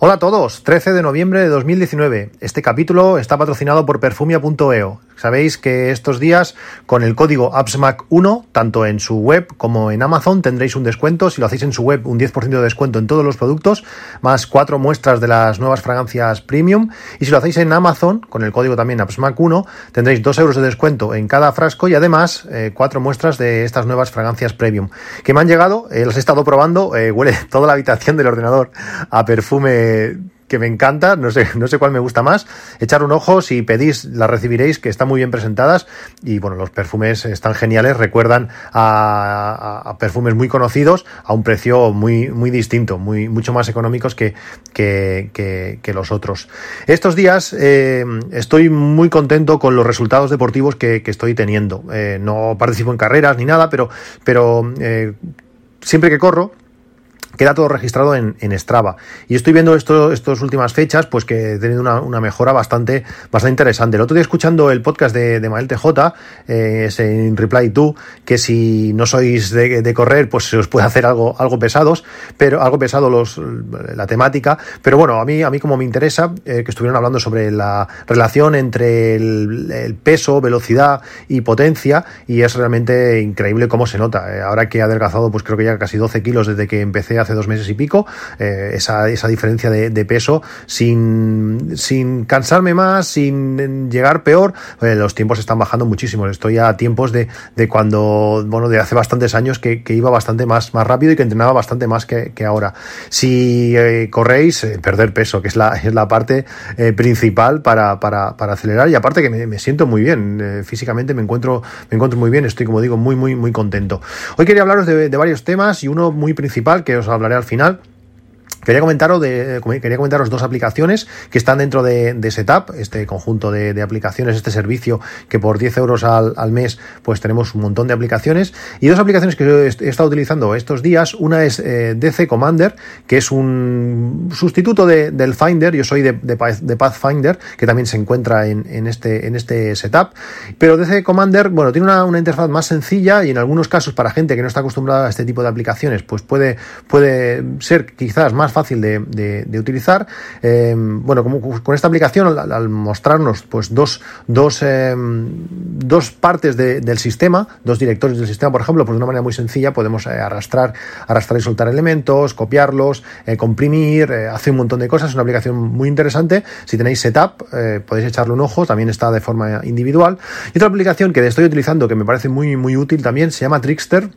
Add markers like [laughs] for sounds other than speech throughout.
Hola a todos, 13 de noviembre de 2019. Este capítulo está patrocinado por perfumia.eo. Sabéis que estos días con el código AppsMac1, tanto en su web como en Amazon, tendréis un descuento. Si lo hacéis en su web, un 10% de descuento en todos los productos, más cuatro muestras de las nuevas fragancias premium. Y si lo hacéis en Amazon, con el código también AppsMac1, tendréis 2 euros de descuento en cada frasco y además eh, cuatro muestras de estas nuevas fragancias premium. Que me han llegado, eh, las he estado probando, eh, huele [laughs] toda la habitación del ordenador a perfume que me encanta, no sé, no sé cuál me gusta más. Echar un ojo, si pedís, las recibiréis, que están muy bien presentadas. Y bueno, los perfumes están geniales, recuerdan a, perfumes muy conocidos a un precio muy, muy distinto, muy, mucho más económicos que, que, los otros. Estos días eh, estoy muy contento con los resultados deportivos que, estoy teniendo. Eh, no participo en carreras ni nada, pero, pero eh, siempre que corro, queda todo registrado en, en Strava. Y estoy viendo esto, estas últimas fechas, pues que he tenido una, mejora bastante, bastante interesante. El otro día escuchando el podcast de, de Mael TJ, ese en Reply To, que si no sois de, correr, pues se os puede hacer algo, algo pesados, pero algo pesado los, la temática. Pero bueno, a mí, a mí como me interesa, eh, que estuvieron hablando sobre la relación entre el, peso, velocidad y potencia, y es realmente increíble cómo se nota. Eh, ahora que he adelgazado, pues creo que ya casi 12 kilos desde que empecé a hace dos meses y pico, eh, esa, esa, diferencia de, peso sin, sin, cansarme más, sin llegar peor, eh, los tiempos están bajando muchísimo. Estoy a tiempos de, de cuando, bueno, de hace bastantes años que, que, iba bastante más, más rápido y que entrenaba bastante más que, que ahora. Si eh, corréis, perder peso, que es la, es la parte principal para, para, para, acelerar y aparte que me, me siento muy bien, físicamente me encuentro, me encuentro muy bien, estoy como digo muy, muy, muy contento. Hoy quería hablaros de, de varios temas y uno muy principal que os hablaré al final Quería comentaros, de, quería comentaros dos aplicaciones que están dentro de, Setup, este conjunto de, aplicaciones, este servicio que por 10 euros al, mes pues tenemos un montón de aplicaciones. Y dos aplicaciones que he, estado utilizando estos días. Una es eh, DC Commander, que es un sustituto del Finder, yo soy de, Pathfinder, que también se encuentra en, este, en este setup, pero DC Commander, bueno, tiene una, una, interfaz más sencilla y en algunos casos para gente que no está acostumbrada a este tipo de aplicaciones, pues puede, puede ser quizás más fácil de, utilizar. Eh, bueno, como con esta aplicación, al, mostrarnos pues dos, dos, eh, dos partes del sistema, dos directorios del sistema, por ejemplo, pues de una manera muy sencilla podemos eh, arrastrar, arrastrar y soltar elementos, copiarlos, comprimir, hace un montón de cosas. Es una aplicación muy interesante. Si tenéis setup, podéis echarle un ojo, también está de forma individual. Y otra aplicación que estoy utilizando que me parece muy, muy útil también se llama Trickster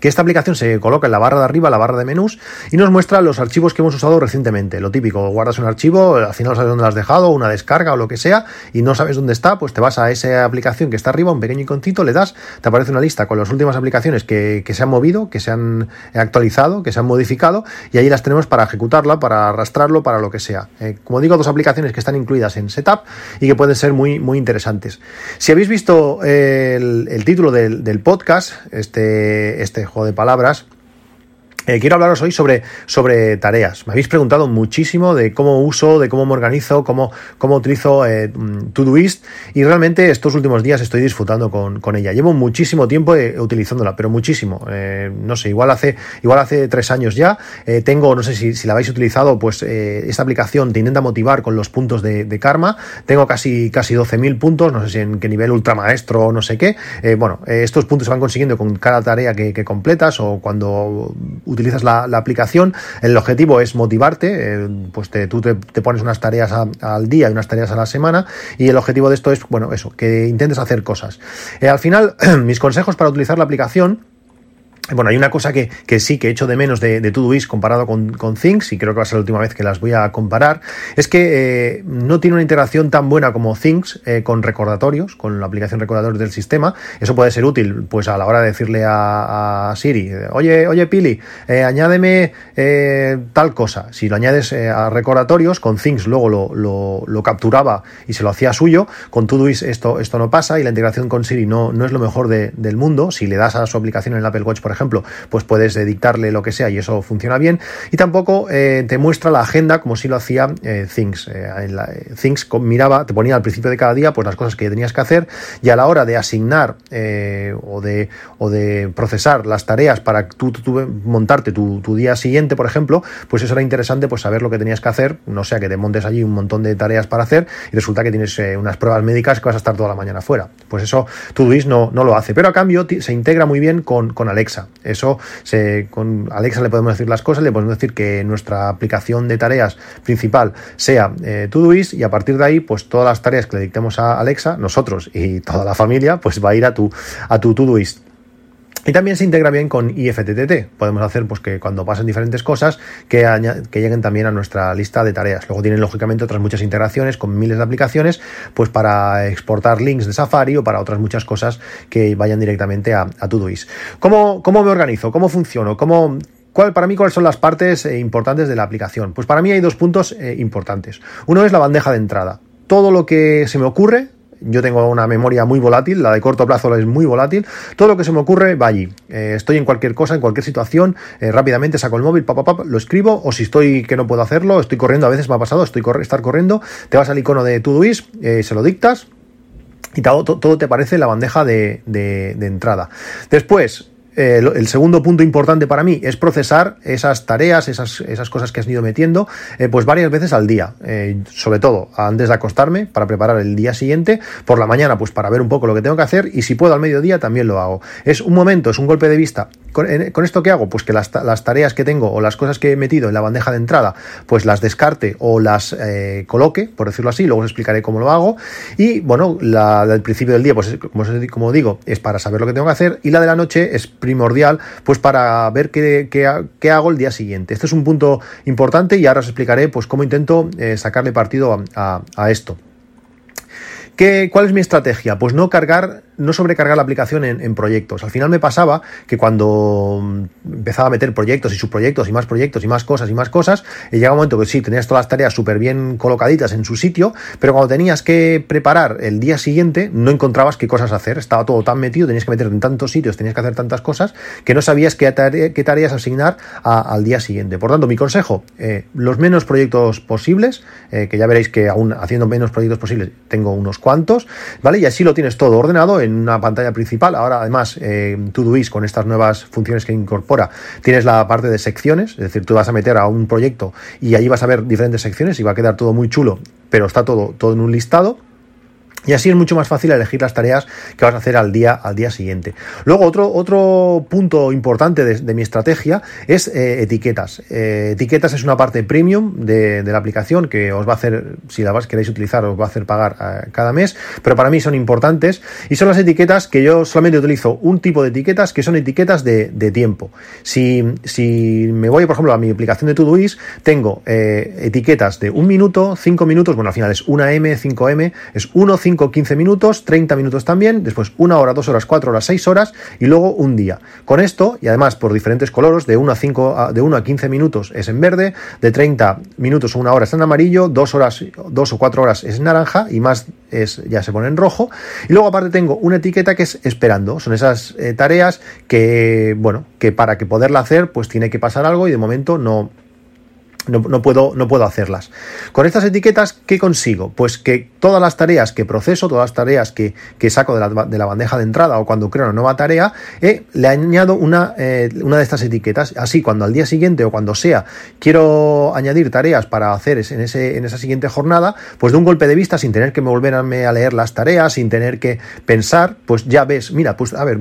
que esta aplicación se coloca en la barra de arriba, la barra de menús, y nos muestra los archivos que hemos usado recientemente. Lo típico, guardas un archivo, al final sabes dónde lo has dejado, una descarga o lo que sea, y no sabes dónde está, pues te vas a esa aplicación que está arriba, un pequeño iconcito, le das, te aparece una lista con las últimas aplicaciones que, se han movido, que se han actualizado, que se han modificado, y ahí las tenemos para ejecutarla, para arrastrarlo, para lo que sea. Eh, como digo, dos aplicaciones que están incluidas en Setup y que pueden ser muy, muy interesantes. Si habéis visto el, título del, del podcast, este, este juego de palabras, eh, quiero hablaros hoy sobre, sobre tareas. Me habéis preguntado muchísimo de cómo uso, de cómo me organizo, cómo, cómo utilizo eh, mm, Todoist y realmente estos últimos días estoy disfrutando con, ella. Llevo muchísimo tiempo eh, utilizándola, pero muchísimo. no sé, igual hace, igual hace tres años ya. tengo, no sé si, si, la habéis utilizado, pues esta aplicación te intenta motivar con los puntos de, karma. Tengo casi, casi 12.000 puntos, no sé si en qué nivel ultramaestro o no sé qué. bueno, estos puntos se van consiguiendo con cada tarea que, que completas o cuando utilizas la, aplicación, el objetivo es motivarte, eh, pues tú te, pones unas tareas al día y unas tareas a la semana y el objetivo de esto es, bueno, eso, que intentes hacer cosas. Eh, al final, [clears throat] mis consejos para utilizar la aplicación bueno, hay una cosa que, sí que he hecho de menos de, de Todoist comparado con, con, Things, y creo que va a ser la última vez que las voy a comparar, es que eh, no tiene una integración tan buena como Things eh, con recordatorios, con la aplicación recordatorios del sistema. Eso puede ser útil, pues a la hora de decirle a, Siri, oye, oye Pili, eh, añádeme tal cosa. Si lo añades a recordatorios, con Things luego lo, lo, capturaba y se lo hacía suyo. Con Todoist esto, esto no pasa y la integración con Siri no, no es lo mejor del mundo. Si le das a su aplicación en el Apple Watch, por por ejemplo, pues puedes dictarle lo que sea y eso funciona bien. Y tampoco te muestra la agenda como si lo hacía Things. En la, Things miraba, te ponía al principio de cada día pues las cosas que tenías que hacer y a la hora de asignar o, de, o de procesar las tareas para tú, montarte tu, tu, día siguiente, por ejemplo, pues eso era interesante pues saber lo que tenías que hacer, no sea que te montes allí un montón de tareas para hacer y resulta que tienes unas pruebas médicas que vas a estar toda la mañana fuera. Pues eso Todoist no, no lo hace, pero a cambio se integra muy bien con, con Alexa. Eso con Alexa le podemos decir las cosas, le podemos decir que nuestra aplicación de tareas principal sea eh, Todoist y a partir de ahí, pues todas las tareas que le dictemos a Alexa, nosotros y toda la familia, pues va a ir a tu, a tu Todoist. Y también se integra bien con IFTTT. Podemos hacer pues, que cuando pasen diferentes cosas que, que, lleguen también a nuestra lista de tareas. Luego tienen lógicamente otras muchas integraciones con miles de aplicaciones pues para exportar links de Safari o para otras muchas cosas que vayan directamente a, a. ¿Cómo, ¿Cómo me organizo? ¿Cómo funciono? ¿Cómo, ¿Cuál, para mí, ¿cuáles son las partes eh, importantes de la aplicación? Pues para mí hay dos puntos eh, importantes. Uno es la bandeja de entrada. Todo lo que se me ocurre, yo tengo una memoria muy volátil, la de corto plazo es muy volátil, todo lo que se me ocurre va allí. Eh, estoy en cualquier cosa, en cualquier situación, eh, rápidamente saco el móvil, lo escribo, o si estoy que no puedo hacerlo, estoy corriendo, a veces me ha pasado, estoy estar corriendo, te vas al icono de Todoist, eh, se lo dictas, y todo, todo, te aparece en la bandeja de, de, de entrada. Después, eh, el segundo punto importante para mí es procesar esas tareas, esas, esas cosas que has ido metiendo, eh, pues varias veces al día. Eh, sobre todo antes de acostarme para preparar el día siguiente, por la mañana, pues para ver un poco lo que tengo que hacer y si puedo al mediodía también lo hago. Es un momento, es un golpe de vista. ¿Con, esto qué hago? Pues que las, las, tareas que tengo o las cosas que he metido en la bandeja de entrada, pues las descarte o las coloque, por decirlo así, luego os explicaré cómo lo hago. Y bueno, la del principio del día, pues como, como digo, es para saber lo que tengo que hacer y la de la noche es primordial pues para ver qué, qué, hago el día siguiente. Este es un punto importante y ahora os explicaré pues cómo intento eh, sacarle partido a esto. ¿Qué, ¿Cuál es mi estrategia? Pues no cargar, no sobrecargar la aplicación en, proyectos. Al final me pasaba que cuando mm, empezaba a meter proyectos y subproyectos y más proyectos y más cosas y más cosas, y llega un momento que sí, tenías todas las tareas súper bien colocaditas en su sitio, pero cuando tenías que preparar el día siguiente, no encontrabas qué cosas hacer. Estaba todo tan metido, tenías que meter en tantos sitios, tenías que hacer tantas cosas, que no sabías qué, tareas asignar al día siguiente. Por tanto, mi consejo, eh, los menos proyectos posibles, eh, que ya veréis que aún haciendo menos proyectos posibles, tengo unos cuantos ¿vale? Y así lo tienes todo ordenado en una pantalla principal. Ahora, además, eh, Todoist con estas nuevas funciones que incorpora, tienes la parte de secciones, es decir, tú vas a meter a un proyecto y ahí vas a ver diferentes secciones y va a quedar todo muy chulo, pero está todo, todo en un listado. Y así es mucho más fácil elegir las tareas que vas a hacer al día, al día siguiente. Luego, otro, otro punto importante de, mi estrategia es eh, etiquetas. Eh, etiquetas es una parte premium de, la aplicación que os va a hacer, si la queréis utilizar, os va a hacer pagar eh, cada mes, pero para mí son importantes y son las etiquetas que yo solamente utilizo un tipo de etiquetas que son etiquetas de, tiempo. Si, si, me voy, por ejemplo, a mi aplicación de Todoist, tengo etiquetas de un minuto, cinco minutos, bueno, al final es una M, 5M, es 1, 5 5, 15 minutos, 30 minutos también, después una hora, dos horas, cuatro horas, seis horas y luego un día. Con esto, y además por diferentes colores, de 1 a 5, de 1 a 15 minutos es en verde, de 30 minutos o una hora es en amarillo, dos horas, dos o cuatro horas es en naranja y más es, ya se pone en rojo. Y luego aparte tengo una etiqueta que es esperando. Son esas eh, tareas que, bueno, que para que poderla hacer, pues tiene que pasar algo y de momento no, no, puedo, no puedo hacerlas. Con estas etiquetas, ¿qué consigo? Pues que todas las tareas que proceso, todas las tareas que, saco de la, de la, bandeja de entrada o cuando creo una nueva tarea, eh, le añado una, eh, una de estas etiquetas. Así, cuando al día siguiente o cuando sea quiero añadir tareas para hacer en, ese, en esa siguiente jornada, pues de un golpe de vista, sin tener que volverme a leer las tareas, sin tener que pensar, pues ya ves, mira, pues a ver,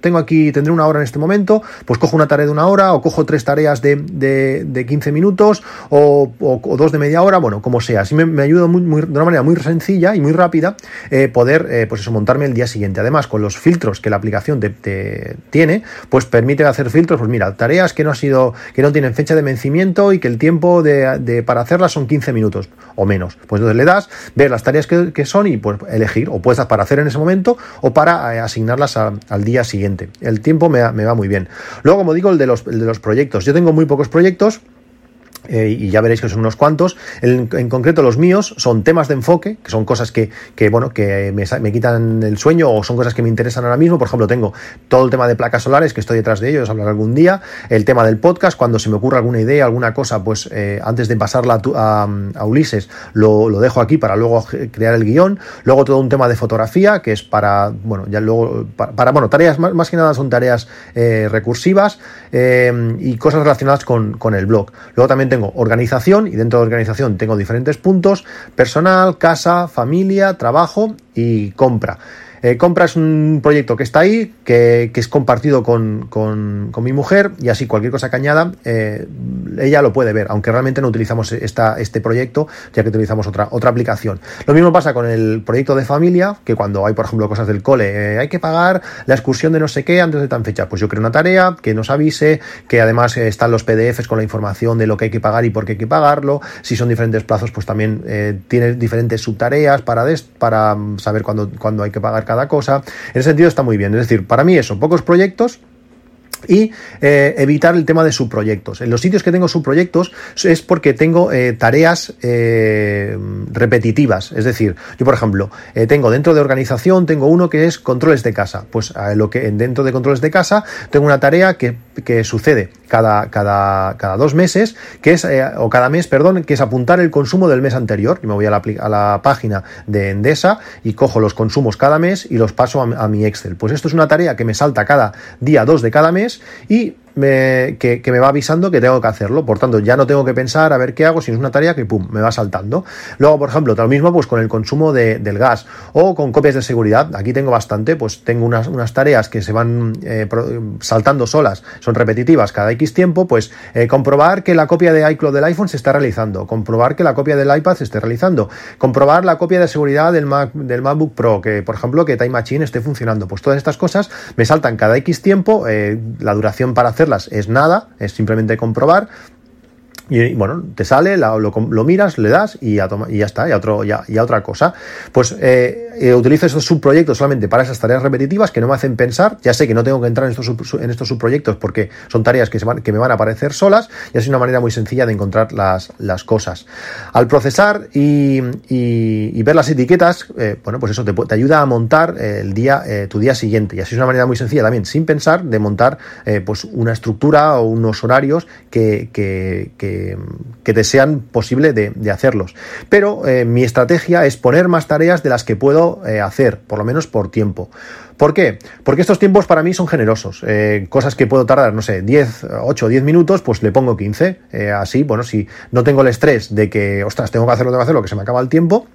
tengo aquí, tendré una hora en este momento, pues cojo una tarea de una hora o cojo tres tareas de, de, de 15 minutos o, dos de media hora, bueno, como sea. Así me, ayuda muy, de una manera muy sencilla y muy rápida eh, poder, eh, pues eso, montarme el día siguiente. Además, con los filtros que la aplicación te, tiene, pues permite hacer filtros, pues mira, tareas que no ha sido, que no tienen fecha de vencimiento y que el tiempo de, para hacerlas son 15 minutos o menos. Pues entonces le das, ver las tareas que, son y pues elegir, o puedes para hacer en ese momento o para eh, asignarlas al día siguiente. El tiempo me, me, va muy bien. Luego, como digo, el de los, el de los proyectos. Yo tengo muy pocos proyectos eh, y ya veréis que son unos cuantos. En, concreto, los míos son temas de enfoque, que son cosas que, bueno, que me, quitan el sueño o son cosas que me interesan ahora mismo. Por ejemplo, tengo todo el tema de placas solares, que estoy detrás de ellos, hablaré algún día. El tema del podcast, cuando se me ocurra alguna idea, alguna cosa, pues eh, antes de pasarla a, Ulises, lo, dejo aquí para luego crear el guion. Luego todo un tema de fotografía, que es para, bueno, ya luego, para, bueno, tareas, más, que nada son tareas eh, recursivas y cosas relacionadas con, con el blog. Luego también tengo organización y dentro de organización tengo diferentes puntos, personal, casa, familia, trabajo y compra. Eh, compra es un proyecto que está ahí, que, es compartido con, mi mujer y así cualquier cosa que añada, eh, ella lo puede ver, aunque realmente no utilizamos esta, este proyecto, ya que utilizamos otra, otra aplicación. Lo mismo pasa con el proyecto de familia, que cuando hay, por ejemplo, cosas del cole, eh, hay que pagar la excursión de no sé qué antes de tan fecha, pues yo creo una tarea que nos avise, que además están los PDFs con la información de lo que hay que pagar y por qué hay que pagarlo, si son diferentes plazos, pues también tiene diferentes subtareas para, para saber cuándo, cuándo hay que pagar cada cosa. En ese sentido está muy bien. Es decir, para mí eso, pocos proyectos y eh, evitar el tema de subproyectos. En los sitios que tengo subproyectos es porque tengo eh, tareas eh, repetitivas. Es decir, yo por ejemplo, tengo dentro de organización, tengo uno que es controles de casa. Pues lo que dentro de controles de casa tengo una tarea que, que sucede cada, cada, cada, dos meses, que es, o cada mes, perdón, que es apuntar el consumo del mes anterior. Yo me voy a la, página de Endesa y cojo los consumos cada mes y los paso a mi Excel. Pues esto es una tarea que me salta cada día dos de cada mes y me, que, me va avisando que tengo que hacerlo. Por tanto, ya no tengo que pensar a ver qué hago, si es una tarea que pum, me va saltando. Luego, por ejemplo, lo mismo pues con el consumo del gas o con copias de seguridad. Aquí tengo bastante, pues tengo unas, unas tareas que se van eh, saltando solas, son repetitivas cada X tiempo, pues eh, comprobar que la copia de iCloud del iPhone se está realizando, comprobar que la copia del iPad se esté realizando, comprobar la copia de seguridad del, Mac, del MacBook Pro, que por ejemplo que Time Machine esté funcionando. Pues todas estas cosas me saltan cada X tiempo, eh, la duración para hacer es nada, es simplemente comprobar y bueno, te sale, lo, lo, miras, le das y ya, y ya está, y otro, ya, otra cosa. Pues eh, eh, utilizo estos subproyectos solamente para esas tareas repetitivas que no me hacen pensar. Ya sé que no tengo que entrar en estos, en estos subproyectos porque son tareas que, se van, que me van a aparecer solas y es una manera muy sencilla de encontrar las, las cosas. Al procesar y, ver las etiquetas, eh, bueno, pues eso te, te, ayuda a montar el día, tu día siguiente. Y así es una manera muy sencilla también, sin pensar, de montar pues una estructura o unos horarios que, que que, te sean posible de, hacerlos. Pero eh, mi estrategia es poner más tareas de las que puedo eh, hacer, por lo menos por tiempo. ¿Por qué? Porque estos tiempos para mí son generosos. Eh, cosas que puedo tardar, no sé, 10, 8 o 10 minutos, pues le pongo 15. así, bueno, si no tengo el estrés de que, ostras, tengo que hacerlo, tengo que hacerlo, que se me acaba el tiempo,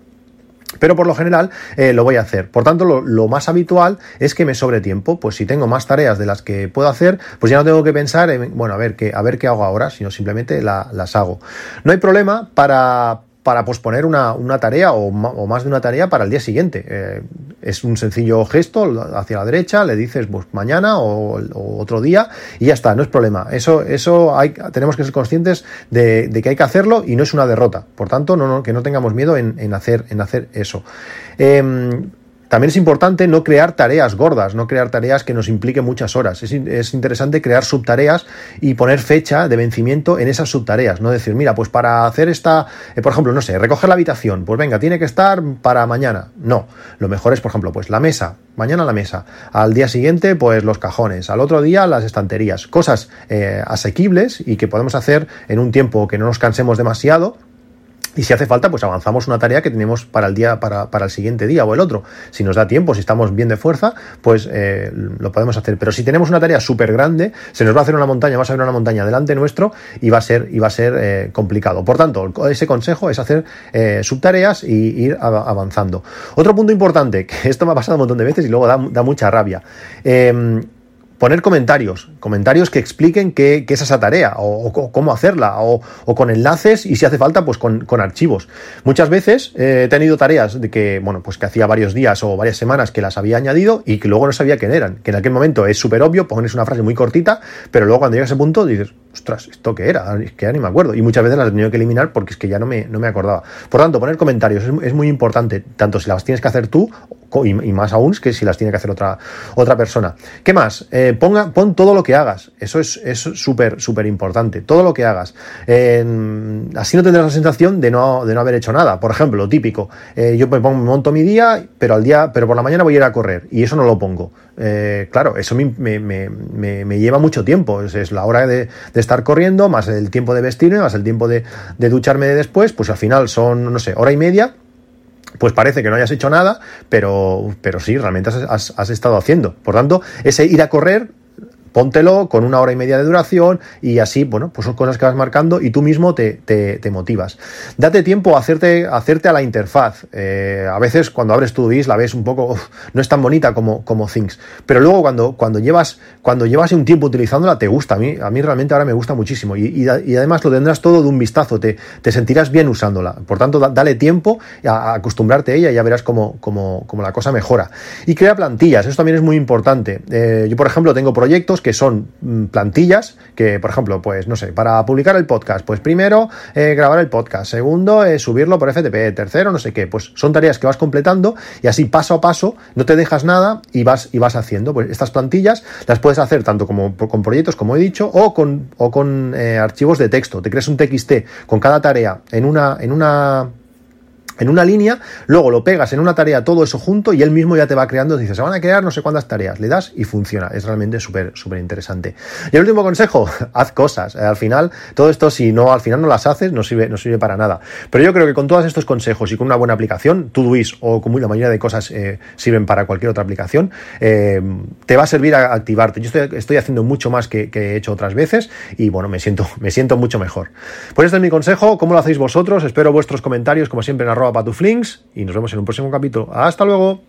pero por lo general eh, lo voy a hacer. Por tanto, lo, más habitual es que me sobre tiempo. Pues si tengo más tareas de las que puedo hacer, pues ya no tengo que pensar en, bueno, a ver qué, a ver qué hago ahora, sino simplemente las hago. No hay problema para, para posponer una, tarea o, más de una tarea para el día siguiente. Eh, es un sencillo gesto hacia la derecha, le dices pues, mañana o, otro día y ya está, no es problema. Eso, eso hay, tenemos que ser conscientes de, que hay que hacerlo y no es una derrota. Por tanto, no, que no tengamos miedo en, hacer, en hacer eso. Em, también es importante no crear tareas gordas, no crear tareas que nos impliquen muchas horas. Es, interesante crear subtareas y poner fecha de vencimiento en esas subtareas. No decir, mira, pues para hacer esta, eh, por ejemplo, no sé, recoger la habitación, pues venga, tiene que estar para mañana. No, lo mejor es, por ejemplo, pues la mesa, mañana la mesa, al día siguiente, pues los cajones, al otro día las estanterías. Cosas eh, asequibles y que podemos hacer en un tiempo que no nos cansemos demasiado y si hace falta, pues avanzamos una tarea que tenemos para el día, para, para el siguiente día o el otro. Si nos da tiempo, si estamos bien de fuerza, pues eh, lo podemos hacer. Pero si tenemos una tarea súper grande, se nos va a hacer una montaña, va a salir una montaña delante nuestro y va a ser, y va a ser eh, complicado. Por tanto, ese consejo es hacer eh, subtareas y ir avanzando. Otro punto importante, que esto me ha pasado un montón de veces y luego da, da mucha rabia. Poner comentarios, comentarios que expliquen qué, es esa tarea o, cómo hacerla o, con enlaces y si hace falta pues con, archivos. Muchas veces eh, he tenido tareas de que, bueno, pues que hacía varios días o varias semanas que las había añadido y que luego no sabía quién eran, que en aquel momento es súper obvio, pones una frase muy cortita, pero luego cuando llega a ese punto dices, ostras, ¿esto qué era? Es que ya ni me acuerdo. Y muchas veces las he tenido que eliminar porque es que ya no me, no me acordaba. Por tanto, poner comentarios es, muy importante, tanto si las tienes que hacer tú y, más aún que si las tiene que hacer otra, otra persona. ¿Qué más? Eh, ponga, pon todo lo que hagas. Eso es súper, súper importante. Todo lo que hagas. así no tendrás la sensación de no, de no haber hecho nada. Por ejemplo, lo típico. Eh, yo me, pongo, monto mi día, pero al día, pero por la mañana voy a ir a correr. Y eso no lo pongo. Eh, claro, eso me, lleva mucho tiempo. Es, la hora de, estar corriendo, más el tiempo de vestirme, más el tiempo de, ducharme después, pues al final son, no sé, hora y media. Pues parece que no hayas hecho nada, pero, pero sí, realmente has, has estado haciendo. Por tanto, ese ir a correr póntelo con una hora y media de duración y así, bueno, pues son cosas que vas marcando y tú mismo te, motivas. Date tiempo a hacerte, hacerte a la interfaz. Eh, a veces cuando abres tu dis la ves un poco, no es tan bonita como, como Things, pero luego cuando, cuando, llevas, cuando llevas un tiempo utilizándola te gusta. A mí, a mí realmente ahora me gusta muchísimo y, además lo tendrás todo de un vistazo, te, te sentirás bien usándola. Por tanto, dale tiempo a, acostumbrarte a ella y ya verás cómo, la cosa mejora. Y crea plantillas, eso también es muy importante. Eh, yo, por ejemplo, tengo proyectos son mm, plantillas que, por ejemplo, pues no sé, para publicar el podcast, pues primero eh, grabar el podcast, segundo eh, subirlo por FTP, tercero no sé qué, pues son tareas que vas completando y así paso a paso no te dejas nada y vas y vas haciendo. Pues estas plantillas las puedes hacer tanto como con proyectos, como he dicho, o con, o con eh, archivos de texto. Te creas un TXT con cada tarea en una, en una en una línea, luego lo pegas en una tarea todo eso junto y él mismo ya te va creando, dice, se van a crear no sé cuántas tareas, le das y funciona, es realmente súper, súper interesante. Y el último consejo, [laughs] haz cosas, al final, todo esto si no, al final no las haces, no sirve, no sirve para nada. Pero yo creo que con todos estos consejos y con una buena aplicación, Todoist o como la mayoría de cosas eh, sirven para cualquier otra aplicación, eh, te va a servir a activarte. Yo estoy, haciendo mucho más que, he hecho otras veces y bueno, me siento, [laughs] me siento mucho mejor. Pues este es mi consejo, ¿cómo lo hacéis vosotros? Espero vuestros comentarios, como siempre, en arroba patuflinks y nos vemos en un próximo capítulo. Hasta luego.